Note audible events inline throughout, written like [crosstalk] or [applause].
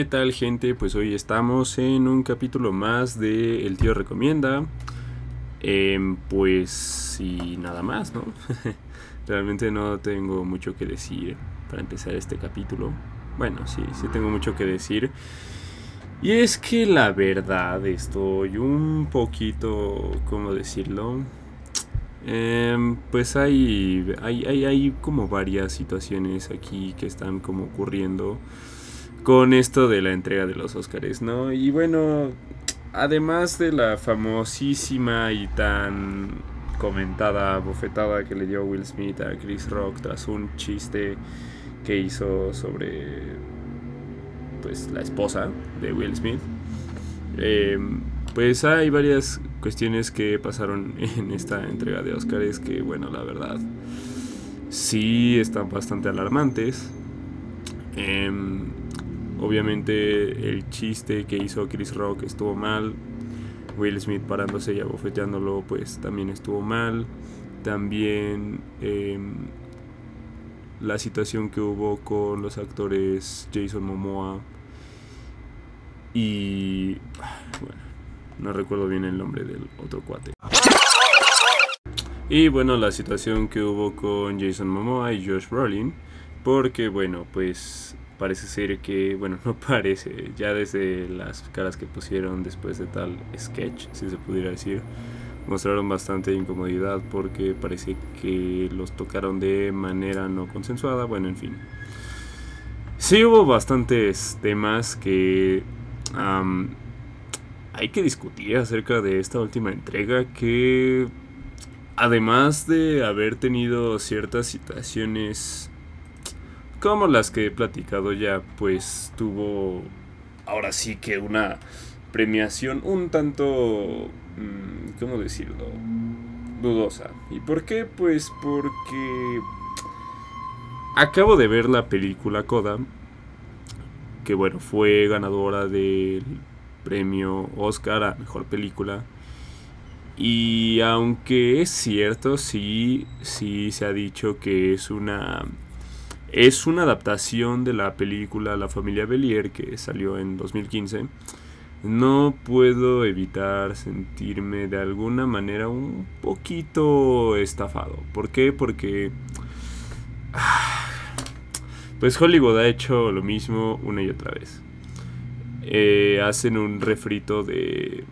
¿Qué tal gente? Pues hoy estamos en un capítulo más de El tío recomienda. Em, pues y nada más, ¿no? [laughs] Realmente no tengo mucho que decir para empezar este capítulo. Bueno, sí, sí tengo mucho que decir. Y es que la verdad estoy un poquito, ¿cómo decirlo? Em, pues hay, hay, hay, hay como varias situaciones aquí que están como ocurriendo con esto de la entrega de los Oscars, ¿no? Y bueno, además de la famosísima y tan comentada bofetada que le dio Will Smith a Chris Rock tras un chiste que hizo sobre pues la esposa de Will Smith. Em, pues hay varias cuestiones que pasaron [laughs] en esta entrega de Oscars que bueno, la verdad sí están bastante alarmantes. Eh, Obviamente el chiste que hizo Chris Rock estuvo mal. Will Smith parándose y abofeteándolo pues también estuvo mal. También em, la situación que hubo con los actores Jason Momoa y... Bueno, no recuerdo bien el nombre del otro cuate. Y bueno, la situación que hubo con Jason Momoa y Josh Brolin. Porque bueno, pues parece ser que, bueno, [laughs] no parece, ya desde las caras que pusieron después de tal sketch, si se pudiera decir, mostraron bastante incomodidad porque parece que los tocaron de manera no consensuada, bueno, en fin. Sí hubo bastantes temas que hay que discutir acerca de esta última entrega que además de haber tenido ciertas situaciones como las que he platicado ya, pues tuvo ahora sí que una premiación un tanto, mm, ¿cómo decirlo? Dudosa. ¿Y por qué? Pues porque acabo de ver la película Coda, que bueno, fue ganadora del premio Oscar a Mejor Película. Y aunque es cierto, sí, sí se ha dicho que es una es una adaptación de la película La familia Belier que salió en 2015. No puedo evitar sentirme de alguna manera un poquito estafado. ¿Por qué? Porque... [sighs] Pues Hollywood ha hecho lo mismo una y otra vez. Eh, hacen un refrito de,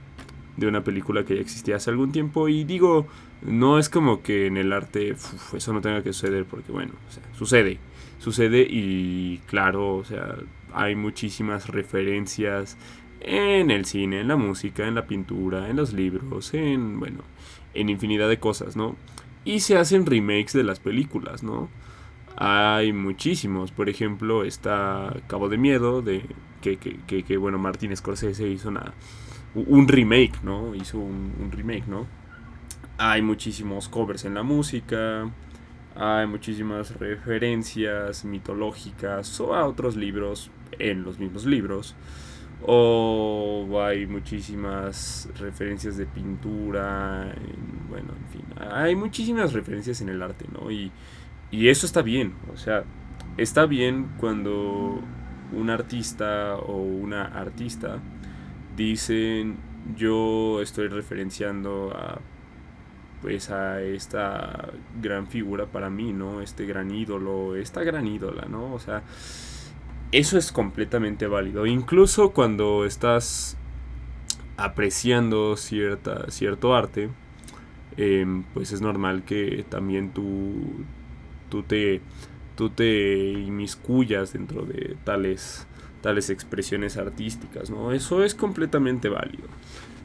de una película que ya existía hace algún tiempo y digo, no es como que en el arte eso no tenga que suceder porque bueno, sucede sucede y claro, o sea, hay muchísimas referencias en el cine, en la música, en la pintura, en los libros, en, bueno, en infinidad de cosas, ¿no? Y se hacen remakes de las películas, ¿no? Hay muchísimos, por ejemplo, está Cabo de Miedo, de que, que, que, bueno, Martín Scorsese hizo una, un remake, ¿no? Hizo un, un remake, ¿no? Hay muchísimos covers en la música, hay muchísimas referencias mitológicas o a otros libros en los mismos libros. O hay muchísimas referencias de pintura. bueno, en fin. Hay muchísimas referencias en el arte, ¿no? Y, y eso está bien. O sea, está bien cuando un artista o una artista dicen yo estoy referenciando a pues a esta gran figura para mí, ¿no? Este gran ídolo, esta gran ídola, ¿no? O sea, eso es completamente válido. Incluso cuando estás apreciando cierta, cierto arte, em, pues es normal que también tú, tú, te, tú te inmiscuyas dentro de tales, tales expresiones artísticas, ¿no? Eso es completamente válido.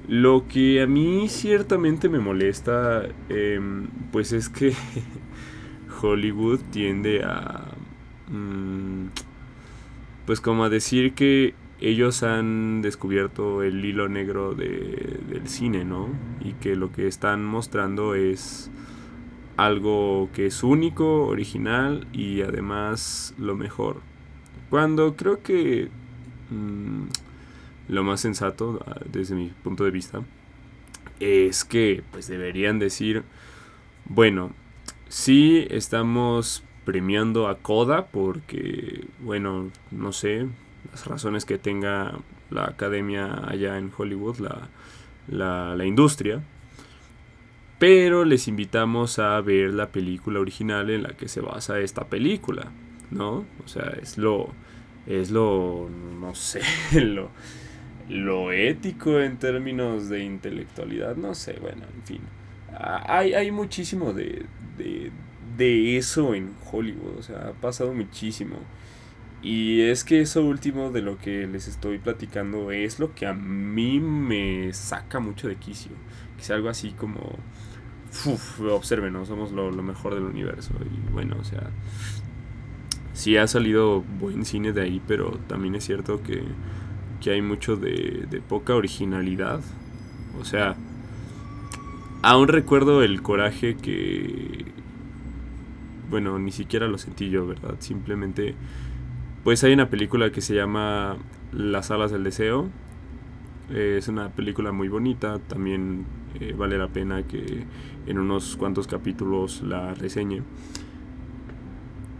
Lo que a mí ciertamente me molesta, em, pues es que [laughs] Hollywood tiende a... Mm, pues como a decir que ellos han descubierto el hilo negro del cine, ¿no? Y que lo que están mostrando es algo que es único, original y además lo mejor. Cuando creo que... Mm, lo más sensato ah, desde mi punto de vista es que pues deberían decir, bueno, sí estamos premiando a Coda porque, bueno, no sé, las razones que tenga la academia allá en Hollywood, la, la, la industria. Pero les invitamos a ver la película original en la que se basa esta película, ¿no? O sea, es lo, es lo, no sé, [laughs] lo, lo ético en términos de intelectualidad, no sé, bueno, en fin. Hay, hay muchísimo de, de, de eso en Hollywood, o sea, ha pasado muchísimo. Y es que eso último de lo que les estoy platicando es lo que a mí me saca mucho de quicio. Que sea algo así como... Uf, observen, ¿no? somos lo, lo, mejor del universo. Y bueno, o sea... Sí ha salido buen cine de ahí, pero también es cierto que, que hay mucho de, de poca originalidad. O sea... Aún recuerdo el coraje que... Bueno, ni siquiera lo sentí yo, ¿verdad? Simplemente pues hay una película que se llama Las alas del deseo. Es una película muy bonita, también eh, vale la pena que en unos cuantos capítulos la reseñe.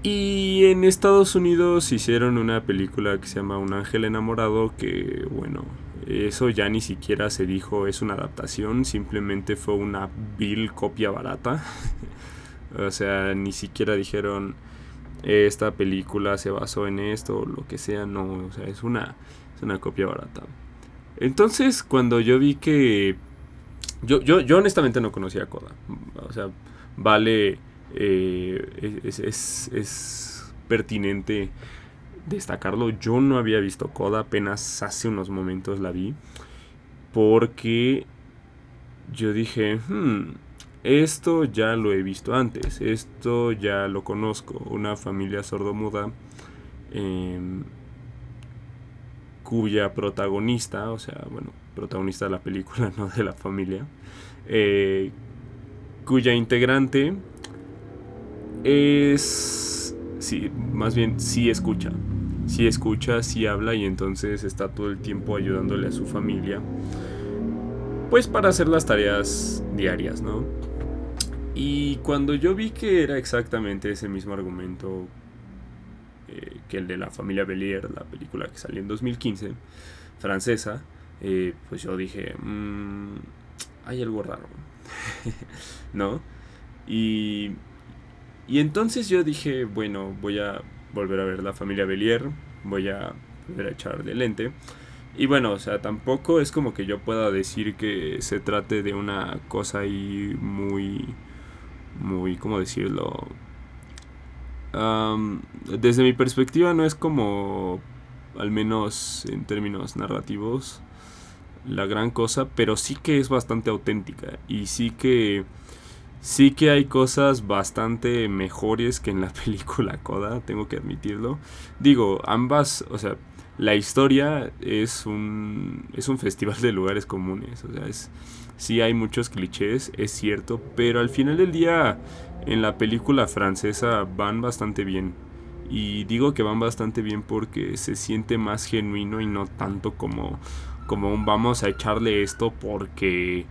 Y en Estados Unidos hicieron una película que se llama Un ángel enamorado, que bueno, eso ya ni siquiera se dijo es una adaptación, simplemente fue una vil copia barata. [laughs] o sea, ni siquiera dijeron esta película se basó en esto o lo que sea, no, o sea, es una, es una copia barata. Entonces, cuando yo vi que... Yo, yo, yo honestamente no conocía a Koda. O sea, vale... Eh, es, es, es, pertinente destacarlo. Yo no había visto Koda, apenas hace unos momentos la vi. Porque yo dije, hmm, esto ya lo he visto antes, esto ya lo conozco. Una familia sordomuda em, cuya protagonista, o sea, bueno, protagonista de la película, [laughs] no de la familia, eh, cuya integrante es, sí, más bien sí escucha, sí escucha, sí habla y entonces está todo el tiempo ayudándole a su familia, pues para hacer las tareas diarias, ¿no? Y cuando yo vi que era exactamente ese mismo argumento eh, que el de la familia Belier, la película que salió en 2015, francesa, eh, pues yo dije, mmm, hay algo raro, [laughs] ¿no? Y, y entonces yo dije, bueno, voy a volver a ver la familia Belier, voy a volver a echar de lente. Y bueno, o sea, tampoco es como que yo pueda decir que se trate de una cosa ahí muy muy, ¿cómo decirlo? desde mi perspectiva no es como, al menos en términos narrativos, la gran cosa, pero sí que es bastante auténtica y sí que sí que hay cosas bastante mejores que en la [laughs] película Coda, tengo que admitirlo. Digo, ambas, o sea, la historia es un es un festival de lugares comunes, o sea, es sí hay muchos clichés, es cierto, pero al final del día en la película francesa van bastante bien. Y digo que van bastante bien porque se siente más genuino y no tanto como, como un vamos a echarle esto porque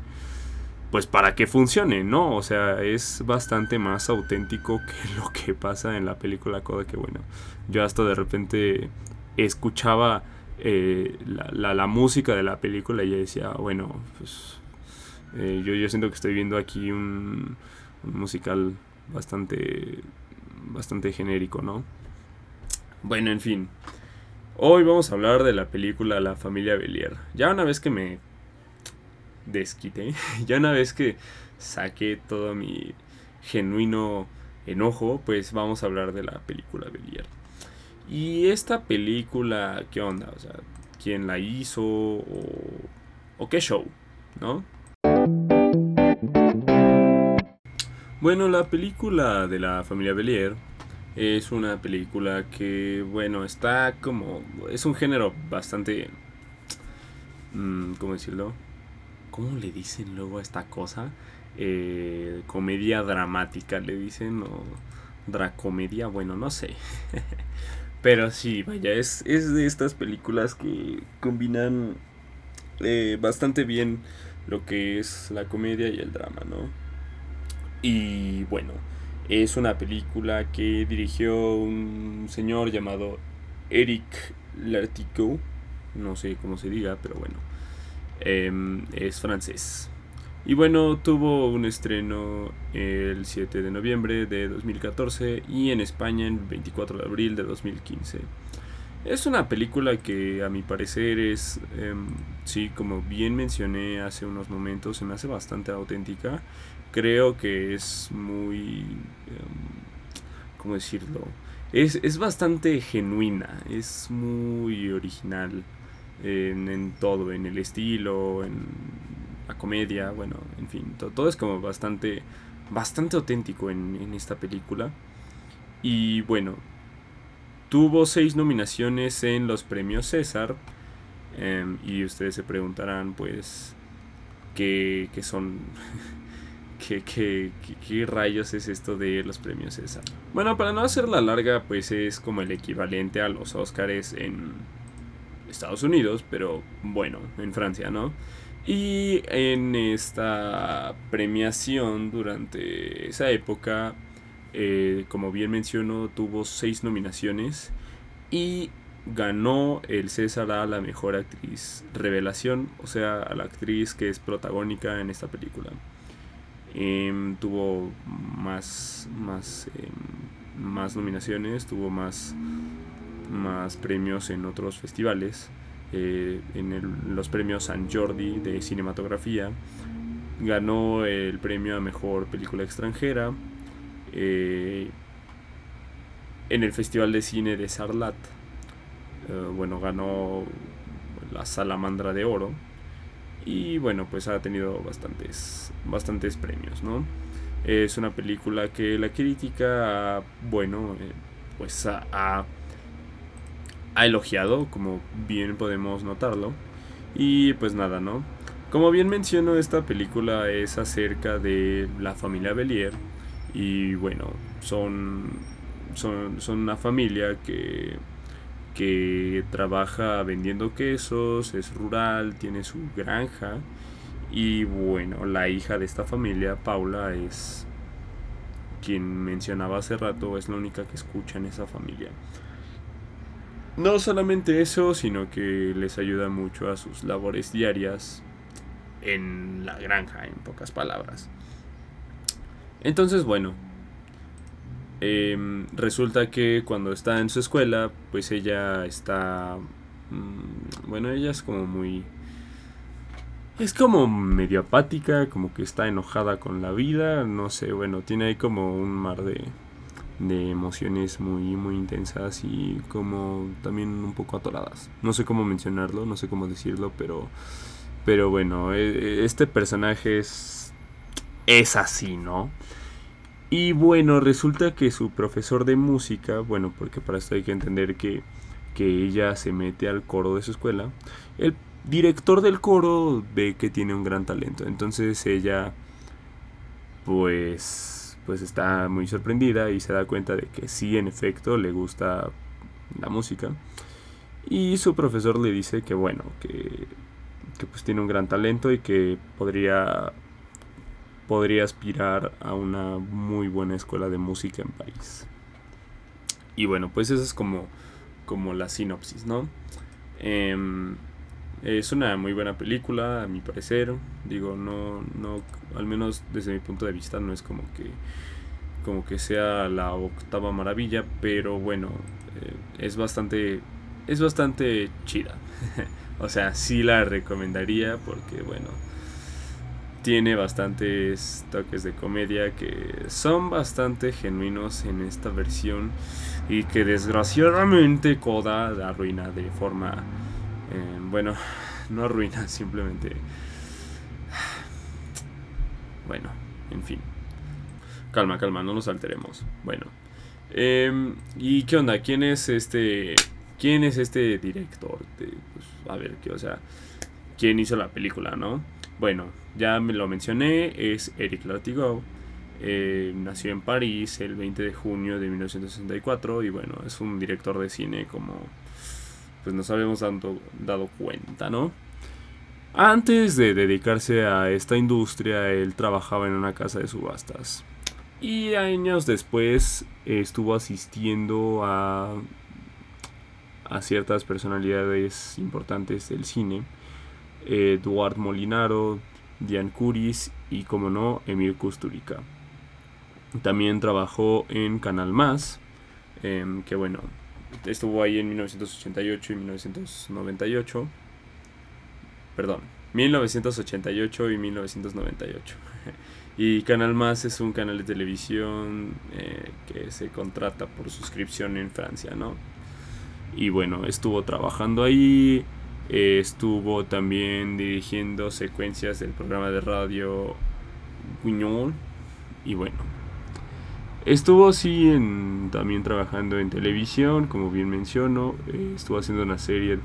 pues para que funcione, ¿no? O sea, es bastante más auténtico que [laughs] lo que pasa en la película Coda, que bueno, yo hasta de repente escuchaba eh, la, la, música de la película y decía, bueno, pues eh, yo, yo siento que estoy viendo aquí un, musical bastante, bastante genérico, ¿no? Bueno, en fin. Hoy vamos a hablar de la película La familia Belier. Ya una vez que me desquité, [laughs] ya una vez que saqué todo mi genuino enojo, pues vamos a hablar de la película Belier. Y esta película, ¿qué onda? O sea, ¿quién la hizo? ¿O, o qué show? ¿No? Bueno, la película de la familia Belier es una película que, bueno, está como... Es un género bastante... Mm, ¿Cómo decirlo? ¿Cómo le dicen luego a esta cosa? Eh, comedia dramática le dicen o dracomedia, bueno, no sé. [laughs] Pero sí, vaya, es, es de estas películas que combinan eh, bastante bien lo que es la comedia y el drama, ¿no? Y bueno, es una película que dirigió un señor llamado Eric L'Artico, no sé cómo se diga, pero bueno, em, es francés. Y bueno, tuvo un estreno el 7 de noviembre de 2014 y en España el 24 de abril de 2015. Es una película que a mi parecer es, em, sí, como bien mencioné hace unos momentos, se me hace bastante auténtica. Creo que es muy, em, ¿cómo decirlo? Es, es, bastante genuina, es muy original en, en todo, en el estilo, en la comedia, bueno, en fin, todo, es como bastante, bastante auténtico en, esta película. Y bueno, tuvo seis nominaciones en los premios César. Em, y ustedes se preguntarán, pues, ¿qué, qué son? [laughs] ¿Qué, qué, qué, rayos es esto de los premios César? Bueno, para no hacerla larga, pues es como el equivalente a los Oscars en Estados Unidos, pero bueno, en Francia, ¿no? Y en esta premiación durante esa época, eh, como bien menciono, tuvo seis nominaciones y ganó el César a la mejor actriz revelación, o sea, a la actriz que es protagónica en esta película. Em, tuvo más, más, em, más nominaciones, tuvo más, más premios en otros festivales. Eh, en los premios San Jordi de cinematografía. Ganó el premio a mejor película extranjera. Eh, en el Festival de Cine de Sarlat. Eh, bueno, ganó la Salamandra de Oro. Y bueno, pues ha tenido bastantes, bastantes premios, ¿no? Es una película que la crítica, bueno, pues ha ha elogiado, como bien podemos notarlo. Y pues nada, ¿no? Como bien menciono, esta película es acerca de la familia Belier. Y bueno, son, son, son una familia que, que trabaja vendiendo quesos, es rural, tiene su granja. Y bueno, la hija de esta familia, Paula, es quien mencionaba hace rato, es la única que escucha en esa familia. No solamente eso, sino que les ayuda mucho a sus labores diarias en la granja, en pocas palabras. Entonces, bueno, em, resulta que cuando está en su escuela, pues ella está... Mm, bueno, ella es como muy... Es como medio apática, como que está enojada con la vida, no sé, bueno, tiene ahí como un mar de, de emociones muy muy intensas y como también un poco atoradas. No sé cómo mencionarlo, no sé cómo decirlo, pero pero bueno, e, e, este personaje es es así, ¿no? Y bueno, resulta que su profesor de música, bueno, porque para esto hay que entender que, que ella se mete al coro de su escuela, el director del coro ve que tiene un gran talento, entonces ella pues pues está muy sorprendida y se da cuenta de que sí, en efecto, le gusta la música. Y su profesor le dice que bueno, que, que pues tiene un gran talento y que podría, podría aspirar a una muy buena escuela de música en París. Y bueno, pues esa es como, como la sinopsis, ¿no? Em, es una muy buena película, a mi parecer. Digo, no, no, al menos desde mi punto de vista, no es como que, como que sea la octava maravilla, pero bueno, eh, es bastante, es bastante chida. [laughs] o sea, sí la recomendaría porque, bueno, tiene bastantes toques de comedia que son bastante genuinos en esta versión y que desgraciadamente Koda arruina de forma eh, bueno, no arruina, [laughs] simplemente... Bueno, en fin. Calma, calma, no nos alteremos. Bueno. Em, ¿Y qué onda? ¿Quién es este... ¿Quién es este director? pues, a ver, ¿qué, o sea, ¿quién hizo la película, no? Bueno, ya me lo mencioné, es Eric Latigo. Eh, nació en París el 20 de junio de 1964 y bueno, es un director de cine como pues nos habíamos dado, dado cuenta, ¿no? Antes de dedicarse a esta industria, él trabajaba en una casa de subastas. Y años después estuvo asistiendo a, a ciertas personalidades importantes del cine. Eduard Molinaro, Diane Curis y, como no, Emir Kusturica. También trabajó en Canal Más, em, que bueno, estuvo ahí en 1988 y 1998. Perdón, 1988 y 1998. [laughs] y Canal Más es un canal de televisión eh, que se contrata por suscripción en Francia, ¿no? Y bueno, estuvo trabajando ahí, eh, estuvo también dirigiendo secuencias del programa de radio Guignol. Y bueno, estuvo así en, también trabajando en televisión, como bien menciono. Eh, estuvo haciendo una serie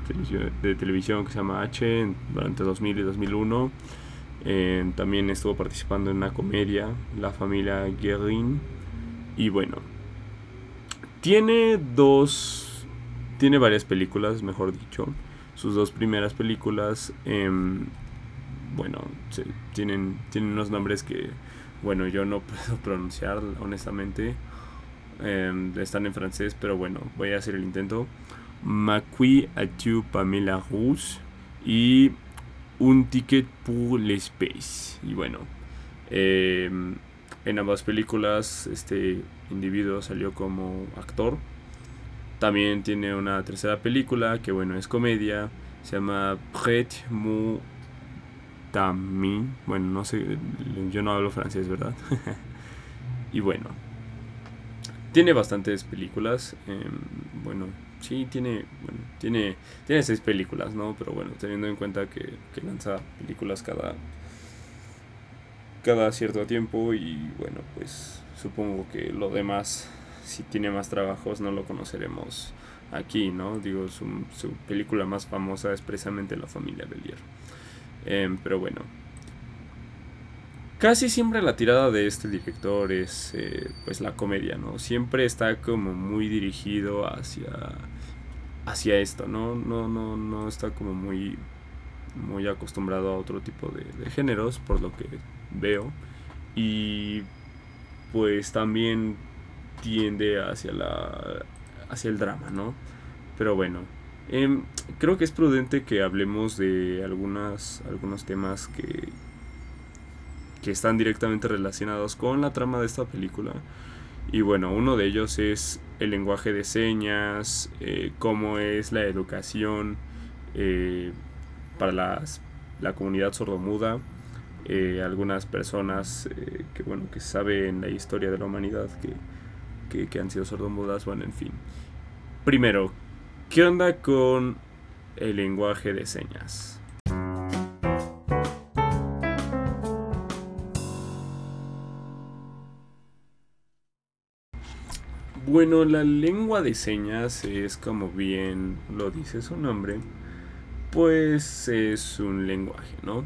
de televisión, que se llama H durante 2000 y 2001. Eh, también estuvo participando en una comedia, La familia Guerin. Y bueno, tiene dos, tiene varias películas, mejor dicho sus dos primeras películas, em, bueno, tienen, tienen unos nombres que, bueno, yo no [laughs] puedo pronunciar, honestamente. Em, están en francés, pero bueno, voy a hacer el intento. Macui tu Pamela Rousse y Un Ticket pour l'Espace. Y bueno, em, en ambas películas este individuo salió como actor también tiene una tercera película que bueno es comedia. Se llama Prêt Mu Tamin. Bueno, no sé, yo no hablo francés, ¿verdad? [laughs] y bueno, tiene bastantes películas. Em, bueno, sí, tiene, bueno, tiene, tiene seis películas, ¿no? Pero bueno, teniendo en cuenta que, que lanza películas cada, cada cierto tiempo y bueno, pues supongo que lo demás si tiene más trabajos no lo conoceremos aquí, ¿no? Digo, su, película más famosa es precisamente La familia Belier. Em, pero bueno. Casi siempre la tirada de este director es eh, pues la comedia, ¿no? Siempre está como muy dirigido hacia hacia esto, ¿no? No, no, no está como muy muy acostumbrado a otro tipo de, de géneros, por lo que veo. Y pues también tiende hacia la hacia el drama, ¿no? Pero bueno, em, creo que es prudente que hablemos de algunas algunos temas que que están directamente relacionados con la trama de esta película. Y bueno, uno de ellos es el lenguaje de señas, eh, cómo es la educación eh, para las, la comunidad sordomuda. Eh, algunas personas que bueno que saben la historia de la humanidad que que, han sido sordomudas, bueno, en fin. Primero, ¿qué onda con el lenguaje de señas? Bueno, la lengua de señas es como bien lo dice su nombre, pues es un lenguaje, ¿no?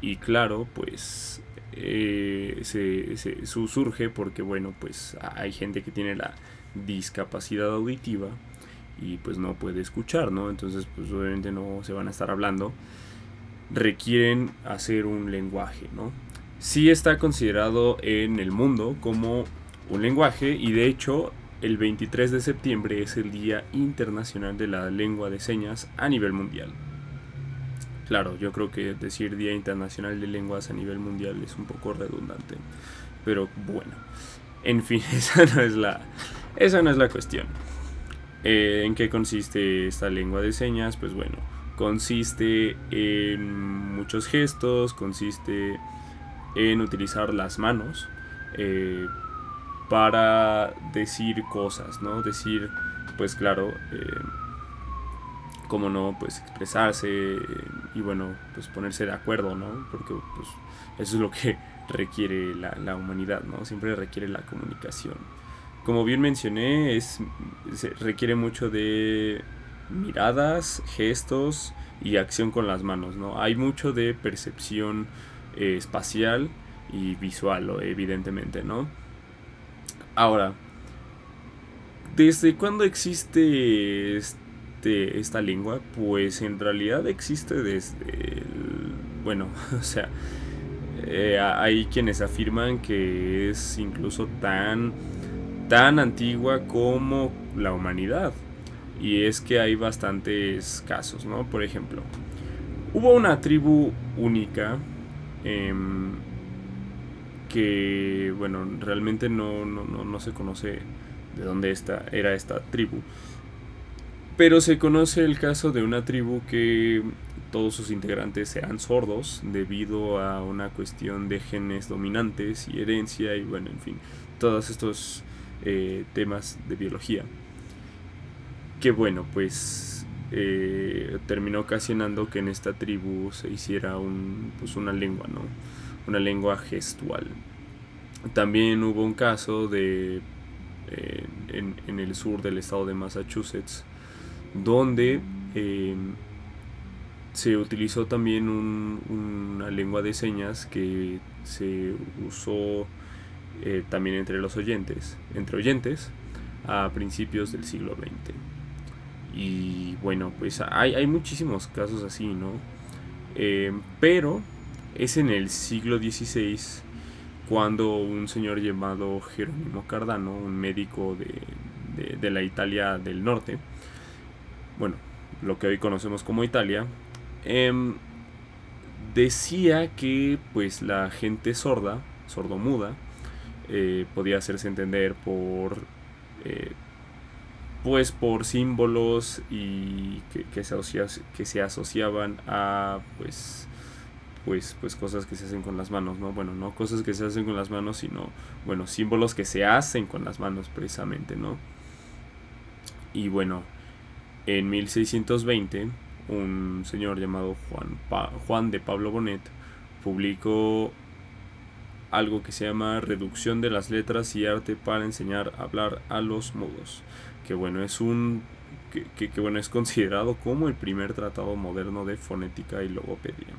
Y claro, pues eh, se, surge porque, bueno, pues hay gente que tiene la discapacidad auditiva y pues no puede escuchar, ¿no? Entonces, pues obviamente no se van a estar hablando. Requieren hacer un lenguaje, ¿no? Sí está considerado en el mundo como un lenguaje y de hecho el 23 de septiembre es el Día Internacional de la Lengua de Señas a nivel mundial. Claro, yo creo que decir Día Internacional de Lenguas a nivel mundial es un poco redundante. Pero bueno, en fin, [laughs] esa no es la, esa no es la cuestión. Eh, ¿En qué consiste esta lengua de señas? Pues bueno, consiste en muchos gestos, consiste en utilizar las manos eh, para decir cosas, ¿no? Decir, pues claro, eh, cómo no, pues expresarse y bueno, pues ponerse de acuerdo, ¿no? Porque pues eso es lo que [laughs] requiere la, humanidad, ¿no? Siempre requiere la comunicación. Como bien mencioné, es, requiere mucho de miradas, gestos y acción con las manos, ¿no? Hay mucho de percepción eh, espacial y visual, evidentemente, ¿no? Ahora, ¿desde cuándo existe este, esta lengua? Pues en realidad existe desde, bueno, [laughs] o sea, eh, hay quienes afirman que es incluso tan, tan antigua como la humanidad. Y es que hay bastantes casos, ¿no? Por ejemplo, hubo una tribu única em, que, bueno, realmente no, no, no, se conoce de dónde esta, era esta tribu. Pero se conoce el caso de una tribu que todos sus integrantes eran sordos debido a una cuestión de genes dominantes y herencia y bueno, en fin, todos estos eh, temas de biología. Que bueno, pues eh, terminó ocasionando que en esta tribu se hiciera un, pues una lengua, ¿no? Una lengua gestual. También hubo un caso de eh, en, el sur del estado de Massachusetts donde se utilizó también una lengua de señas que se usó eh, también entre los oyentes, entre oyentes, a principios del siglo XX. Y bueno, pues hay, muchísimos casos así, ¿no? Eh, pero es en el siglo XVI cuando un señor llamado Jerónimo Cardano, un médico de, de la Italia del norte, bueno, lo que hoy conocemos como Italia, Em, decía que pues la gente sorda, sordomuda, eh, podía hacerse entender por eh, pues por símbolos y que, se que se asociaban a pues pues pues cosas que se hacen con las manos no bueno no cosas que se hacen con las manos sino bueno símbolos que se hacen con las manos precisamente no y bueno en 1620 un señor llamado Juan, Juan de Pablo Bonet publicó algo que se llama Reducción de las letras y arte para enseñar a hablar a los mudos, que bueno, es un que, bueno, es considerado como el primer tratado moderno de fonética y logopedia.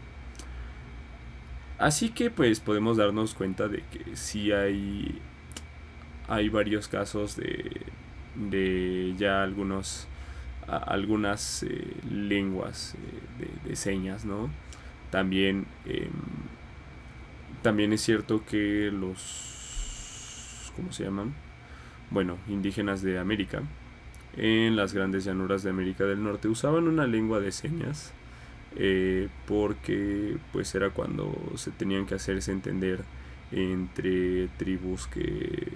Así que pues podemos darnos cuenta de que sí hay hay varios casos de, de ya algunos algunas eh, lenguas eh, de, señas, ¿no? También, em, también es cierto que los, ¿cómo se llaman? Bueno, indígenas de América, en las grandes llanuras de América del Norte, usaban una lengua de señas eh, porque pues era cuando se tenían que hacerse entender entre tribus que,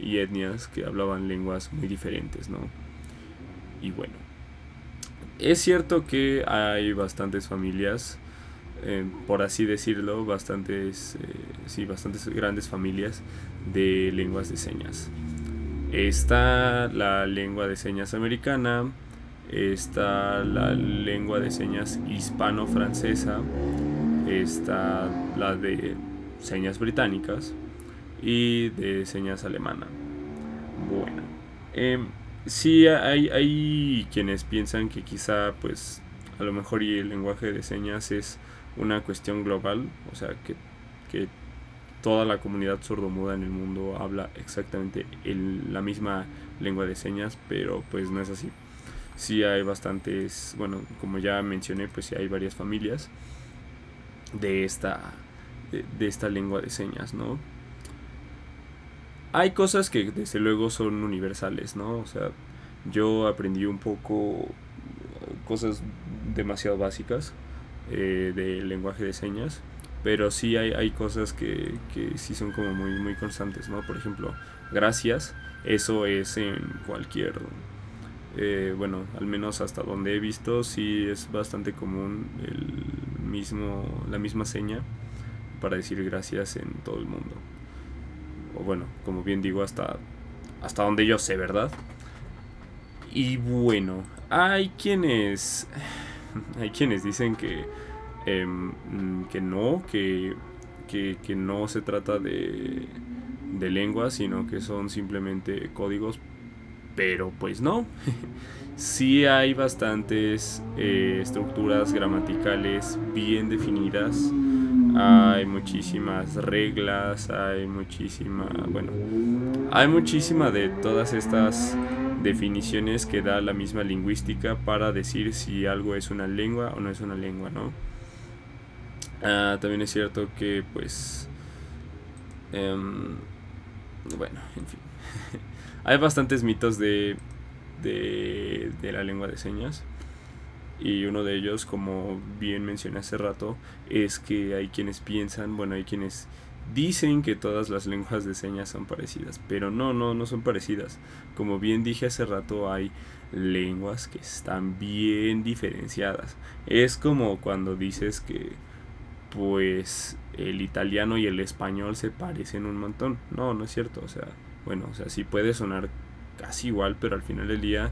y etnias que hablaban lenguas muy diferentes, ¿no? Y bueno, es cierto que hay bastantes familias, eh, por así decirlo, bastantes, eh, sí, bastantes grandes familias de lenguas de señas. Está la lengua de señas americana, está la lengua de señas hispano-francesa, está la de señas británicas y de señas alemana. Bueno, em, Sí, hay, hay quienes piensan que quizá, pues, a lo mejor y el lenguaje de señas es una cuestión global, o sea, que, que toda la comunidad sordomuda en el mundo habla exactamente la misma lengua de señas, pero pues no es así. Sí hay bastantes, bueno, como ya mencioné, pues sí hay varias familias de esta, de, de esta lengua de señas, ¿no? hay cosas que desde luego son universales, ¿no? O sea, yo aprendí un poco cosas demasiado básicas eh, del lenguaje de señas, pero sí hay, hay cosas que, que, sí son como muy, muy constantes, ¿no? Por ejemplo, gracias, eso es en cualquier, eh, bueno, al menos hasta donde he visto, sí es bastante común el mismo, la misma seña para decir gracias en todo el mundo o bueno, como bien digo, hasta, hasta donde yo sé, ¿verdad? Y bueno, hay quienes, [laughs] hay quienes dicen que, em, que no, que, que, no se trata de, de lengua, sino que son simplemente códigos, pero pues no. [laughs] sí hay bastantes eh, estructuras gramaticales bien definidas hay muchísimas reglas, hay muchísima, bueno, hay muchísima de todas estas definiciones que da la misma lingüística para decir si algo es una lengua o no es una lengua, ¿no? Ah, también es cierto que, pues, em, bueno, en fin, [laughs] hay bastantes mitos de, de, de la lengua de señas. Y uno de ellos, como bien mencioné hace rato, es que hay quienes piensan, bueno, hay quienes dicen que todas las lenguas de señas son parecidas, pero no, no, no son parecidas. Como bien dije hace rato, hay lenguas que están bien diferenciadas. Es como cuando dices que pues el italiano y el español se parecen un montón. No, no es cierto, o sea, bueno, o sea, sí puede sonar casi igual, pero al final del día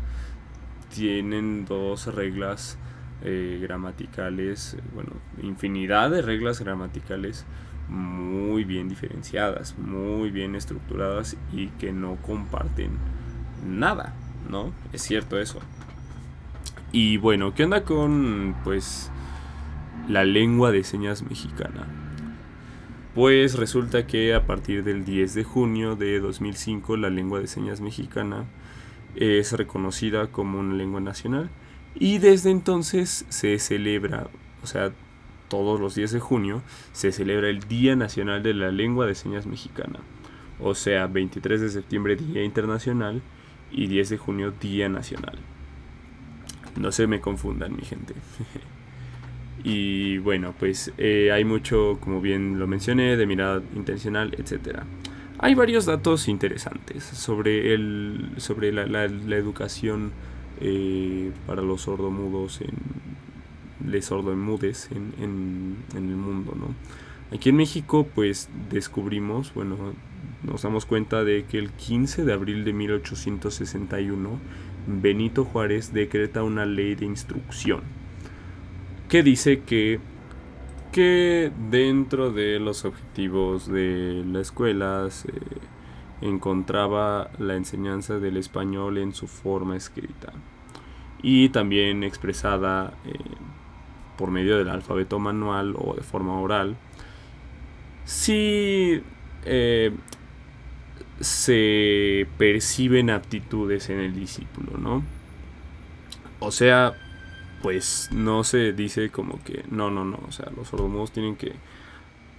tienen dos reglas eh, gramaticales, bueno, infinidad de reglas gramaticales muy bien diferenciadas, muy bien estructuradas y que no comparten nada, ¿no? Es cierto eso. Y bueno, ¿qué onda con pues la lengua de señas mexicana? Pues resulta que a partir del 10 de junio de 2005 la lengua de señas mexicana es reconocida como una lengua nacional y desde entonces se celebra, o sea, todos los 10 de junio se celebra el Día Nacional de la Lengua de Señas Mexicana. O sea, 23 de septiembre Día Internacional y 10 de junio Día Nacional. No se me confundan, mi gente. [laughs] y bueno, pues eh, hay mucho, como bien lo mencioné, de mirada intencional, etc. Hay varios datos interesantes sobre, el, sobre la, educación eh, para los sordomudos en, les sordomudes en, en, en el mundo, ¿no? Aquí en México, pues descubrimos, bueno, nos damos cuenta de que el 15 de abril de 1861, Benito Juárez decreta una ley de instrucción que dice que que dentro de los objetivos de la escuela se encontraba la enseñanza del español en su forma escrita y también expresada eh, por medio del alfabeto manual o de forma oral si eh, se perciben aptitudes en el discípulo, ¿no? O sea, pues no se dice como que no, no, no, o sea, los sordomudos tienen que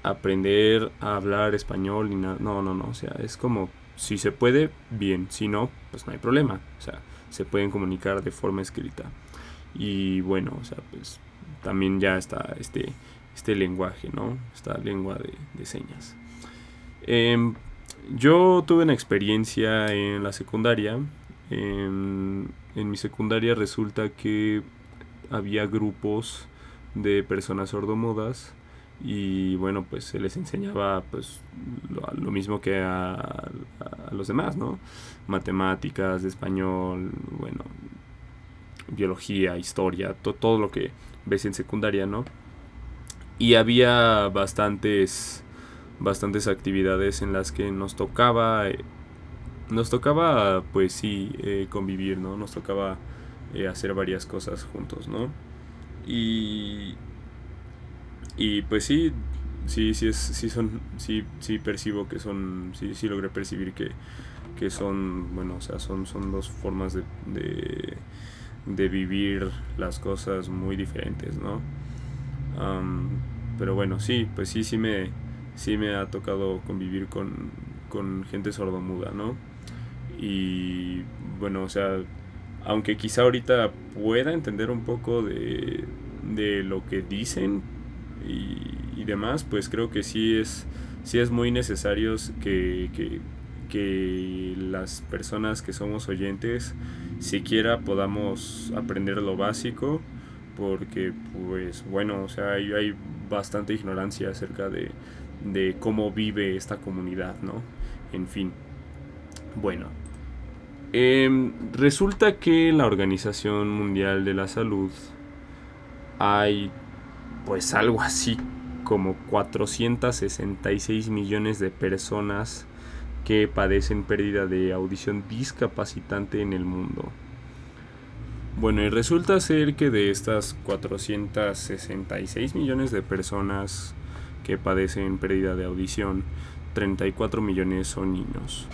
aprender a hablar español y nada, no, no, no, o sea, es como si se puede, bien, si no, pues no hay problema, o sea, se pueden comunicar de forma escrita. Y bueno, o sea, pues también ya está este, este lenguaje, ¿no? Esta lengua de, señas. Em, yo tuve una experiencia en la secundaria. En, en mi secundaria resulta que había grupos de personas sordomudas y bueno pues se les enseñaba pues lo, mismo que a, los demás no matemáticas español bueno biología historia todo lo que ves en secundaria no y había bastantes bastantes actividades en las que nos tocaba eh, nos tocaba pues sí eh, convivir no nos tocaba eh, hacer varias cosas juntos, ¿no? Y, y pues sí, sí, sí, es, sí son, sí, sí percibo que son, sí, sí logré percibir que, que son, bueno, o sea, son, son dos formas de, de, de vivir las cosas muy diferentes, ¿no? pero bueno, sí, pues sí, sí me, sí me ha tocado convivir con, con gente sordomuda, ¿no? Y bueno, o sea, aunque quizá ahorita pueda entender un poco de, de lo que dicen y, y, demás, pues creo que sí es, sí es muy necesario que, que, que las personas que somos oyentes siquiera podamos aprender lo básico porque pues bueno, o sea, hay, hay bastante ignorancia acerca de, de cómo vive esta comunidad, ¿no? En fin. Bueno, Em, resulta que la Organización Mundial de la Salud hay pues algo así como 466 millones de personas que padecen pérdida de audición discapacitante en el mundo. Bueno, y resulta ser que de estas 466 millones de personas que padecen pérdida de audición, 34 millones son niños.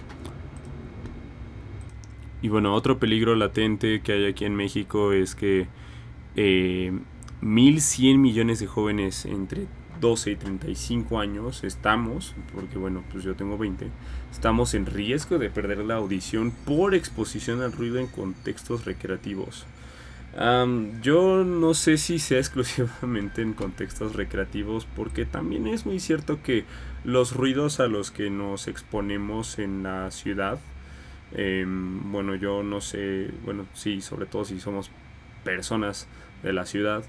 Y bueno, otro peligro latente que hay aquí en México es que eh, 1.100 millones de jóvenes entre 12 y 35 años estamos, porque bueno, pues yo tengo 20, estamos en riesgo de perder la audición por exposición al ruido en contextos recreativos. yo no sé si sea [laughs] exclusivamente en contextos recreativos, porque también es muy cierto que los ruidos a los que nos exponemos en la ciudad, em, bueno, yo no sé, bueno, sí, sobre todo si somos personas de la ciudad,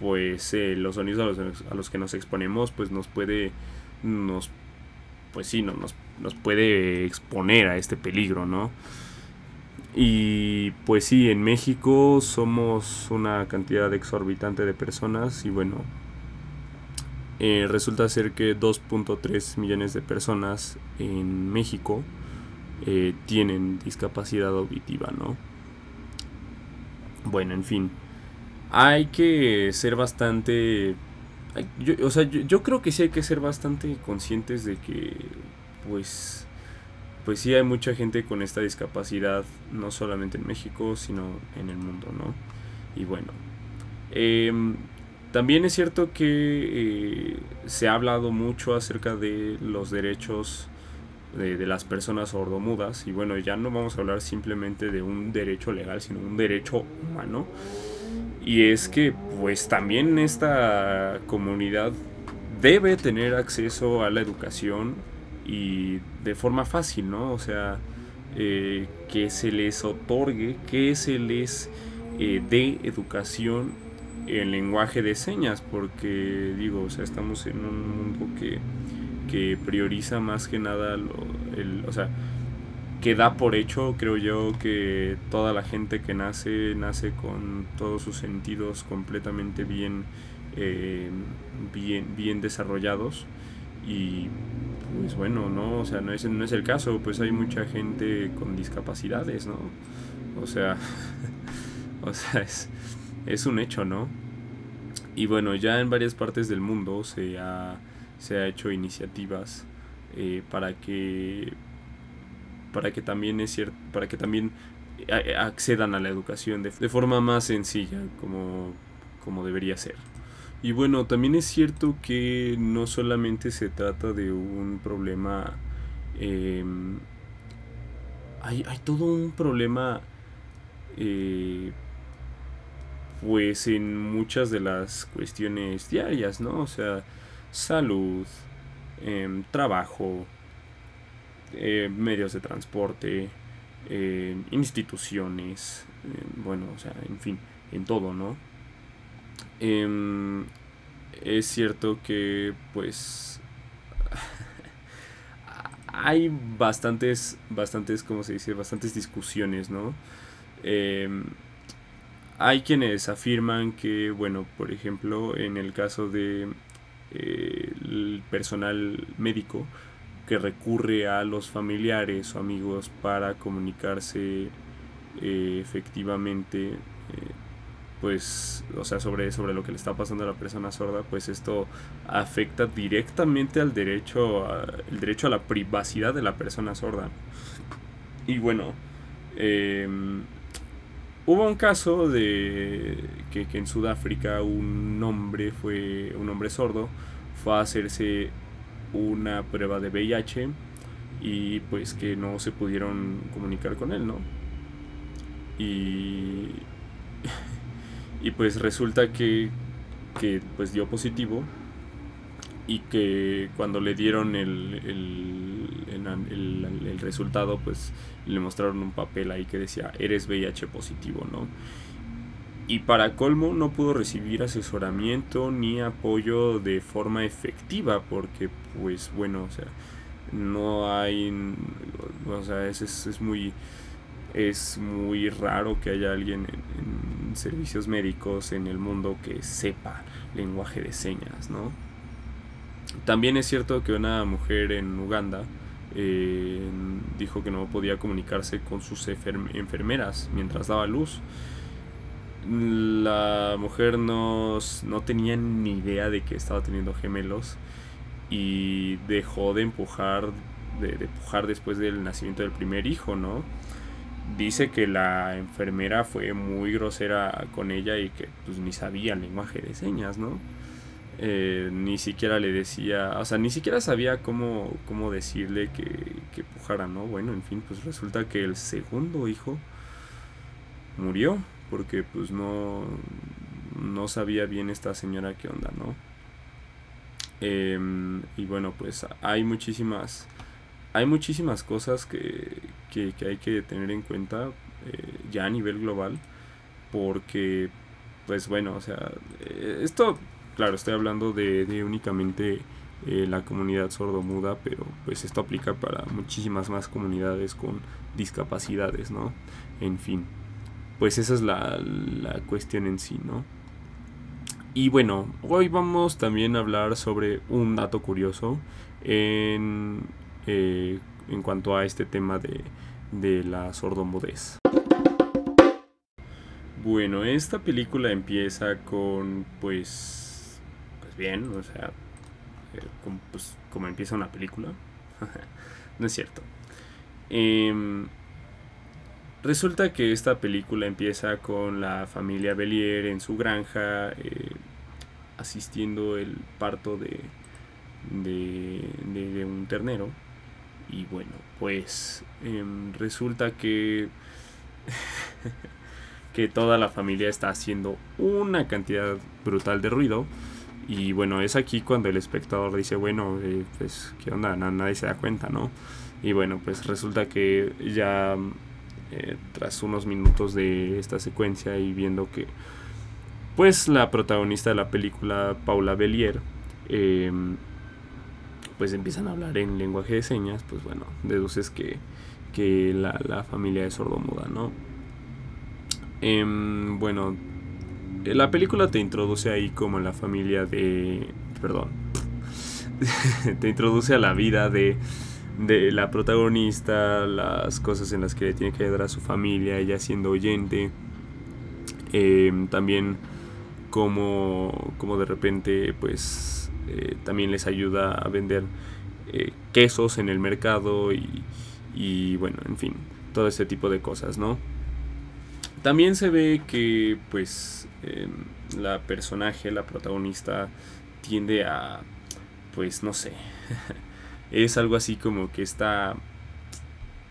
pues eh, los sonidos a los, que nos exponemos pues nos puede nos pues sí no, nos, nos puede exponer a este peligro no y pues sí en México somos una cantidad exorbitante de personas y bueno eh, resulta ser que 2.3 millones de personas en México eh, tienen discapacidad auditiva no bueno en fin hay que ser bastante... Yo, o sea, yo, creo que sí hay que ser bastante conscientes de que, pues, pues sí hay mucha gente con esta discapacidad, no solamente en México, sino en el mundo, ¿no? Y bueno, em, también es cierto que eh, se ha hablado mucho acerca de los derechos de, de, las personas sordomudas, y bueno, ya no vamos a hablar simplemente de un derecho legal, sino un derecho humano. Y es que pues también esta comunidad debe tener acceso a la educación y de forma fácil, ¿no? O sea, eh, que se les otorgue, que se les eh, dé educación en lenguaje de señas, porque digo, o sea, estamos en un mundo que, que prioriza más que nada el, o sea, que da por hecho, creo yo, que toda la gente que nace, nace con todos sus sentidos completamente bien, eh, bien, bien desarrollados. Y pues bueno, ¿no? O sea, no es, no es el caso, pues hay mucha gente con discapacidades, ¿no? O sea, [laughs] o sea, es, es un hecho, ¿no? Y bueno, ya en varias partes del mundo se ha, se ha hecho iniciativas eh, para que para que también es cierto, para que también eh, accedan a la educación de, forma más sencilla como, como debería ser. Y bueno, también es cierto que no solamente se trata de un problema, em, hay, todo un problema, eh, pues en muchas de las cuestiones diarias, ¿no? O sea, salud, em, trabajo, eh, medios de transporte, eh, instituciones, eh, bueno, o sea, en fin, en todo, ¿no? Em, es cierto que, pues, [laughs] hay bastantes, bastantes, ¿cómo se dice? Bastantes discusiones, ¿no? Em, hay quienes afirman que, bueno, por ejemplo, en el caso de el personal médico, que recurre a los familiares o amigos para comunicarse eh, efectivamente eh, pues o sea sobre sobre lo que le está pasando a la persona sorda pues esto afecta directamente al derecho el derecho a la privacidad de la persona sorda. Y bueno em, hubo un caso de que, que en Sudáfrica un hombre fue un hombre sordo fue a hacerse una prueba de VIH y pues que no se pudieron comunicar con él, ¿no? Y, [laughs] y pues resulta que, que pues dio positivo y que cuando le dieron el, el, el, el, resultado pues le mostraron un papel ahí que decía eres VIH positivo, ¿no? Y para colmo no pudo recibir asesoramiento ni apoyo de forma efectiva porque pues bueno, o sea, no hay, o sea, es, es, muy, es muy raro que haya alguien en, servicios médicos en el mundo que sepa lenguaje de señas, ¿no? También es cierto que una mujer en Uganda eh, dijo que no podía comunicarse con sus enfermeras mientras daba luz la mujer no, no tenía ni idea de que estaba teniendo gemelos y dejó de empujar, de, empujar después del nacimiento del primer hijo, ¿no? Dice que la enfermera fue muy grosera con ella y que pues ni sabía el lenguaje de señas, ¿no? eh, ni siquiera le decía, o sea, ni siquiera sabía cómo, cómo decirle que, que pujara, ¿no? Bueno, en fin, pues resulta que el segundo hijo murió porque pues no, no sabía bien esta señora qué onda, ¿no? Em, y bueno, pues hay muchísimas, hay muchísimas cosas que, que, hay que tener en cuenta eh, ya a nivel global, porque, pues bueno, o sea, eh, esto, claro, estoy hablando de, de únicamente eh, la comunidad sordomuda, pero pues esto aplica para muchísimas más comunidades con discapacidades, ¿no? En fin, pues esa es la, la cuestión en sí, ¿no? Y bueno, hoy vamos también a hablar sobre un dato curioso en, eh, en cuanto a este tema de, de la sordomudez. Bueno, esta película empieza con, pues, pues bien, o sea, eh, pues, como empieza una película. [laughs] no es cierto. Em, Resulta que esta película empieza con la familia Bellier en su granja eh, asistiendo el parto de, de, un ternero. Y bueno, pues em, resulta que, [laughs] que toda la familia está haciendo una cantidad brutal de ruido. Y bueno, es aquí cuando el espectador dice, bueno, eh, pues, ¿qué onda? Nadie se da cuenta, ¿no? Y bueno, pues resulta que ya eh, tras unos minutos de esta secuencia y viendo que pues la protagonista de la película Paula Bellier em, pues empiezan a hablar en lenguaje de señas pues bueno deduces que, que la, familia es sordomuda no em, bueno la película te introduce ahí como en la familia de perdón [laughs] te introduce a la vida de de la protagonista, las cosas en las que tiene que ayudar a su familia, ella siendo oyente, em, también como, como de repente pues eh, también les ayuda a vender eh, quesos en el mercado y, y, bueno, en fin, todo ese tipo de cosas, ¿no? También se ve que pues em, la personaje, la protagonista tiende a pues no sé [laughs] es algo así como que está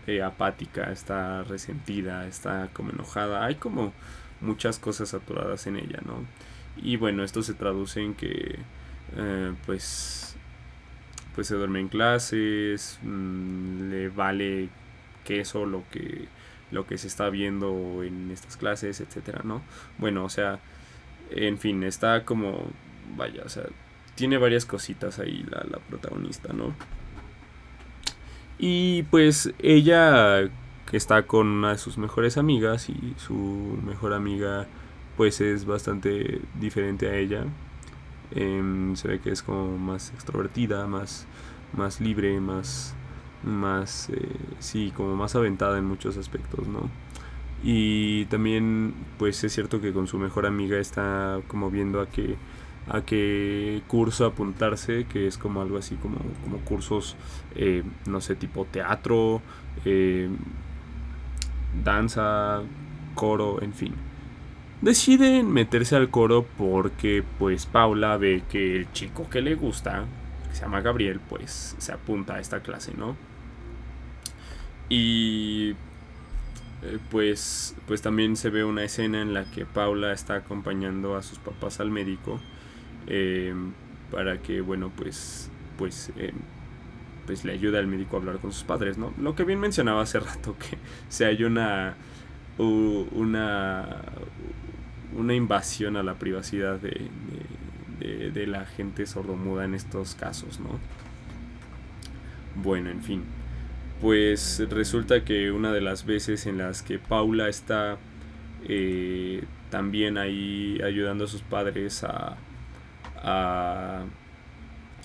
eh, apática, está resentida, está como enojada. Hay como muchas cosas saturadas en ella, ¿no? Y bueno, esto se traduce en que eh, pues pues se duerme en clases, mm, le vale queso lo que lo que se está viendo en estas clases, etcétera, ¿no? Bueno, o sea, en fin, está como vaya, o sea, tiene varias cositas ahí la, la protagonista, ¿no? Y pues ella está con una de sus mejores amigas y su mejor amiga pues es bastante diferente a ella. Em, se ve que es como más extrovertida, más, más libre, más, más, eh, sí, como más aventada en muchos aspectos, ¿no? Y también pues es cierto que con su mejor amiga está como viendo a que a qué curso apuntarse, que es como algo así como, como cursos, eh, no sé, tipo teatro, eh, danza, coro, en fin. Deciden meterse al coro porque pues Paula ve que el chico que le gusta, que se llama Gabriel, pues se apunta a esta clase, ¿no? Y eh, pues, pues también se ve una escena en la que Paula está acompañando a sus papás al médico Em, para que, bueno, pues, pues, em, pues le ayude al médico a hablar con sus padres, ¿no? Lo que bien mencionaba hace rato, que [laughs] se hay una, una, una invasión a la privacidad de, de, de la gente sordomuda en estos casos, ¿no? Bueno, en fin. Pues resulta que una de las veces en las que Paula está eh, también ahí ayudando a sus padres a, a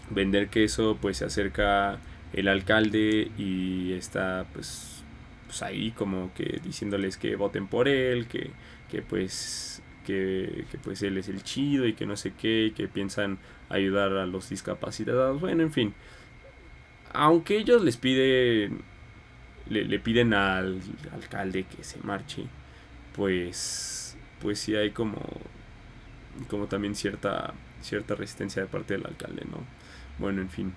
vender queso, pues se acerca el alcalde y está pues, pues ahí como que diciéndoles que voten por él, que, que pues que, pues él es el chido y que no sé qué, que piensan ayudar a los discapacitados, bueno, en fin. Aunque ellos les piden, le, le piden al alcalde que se marche, pues, pues sí hay como, como también cierta cierta resistencia de parte del alcalde, ¿no? Bueno, en fin.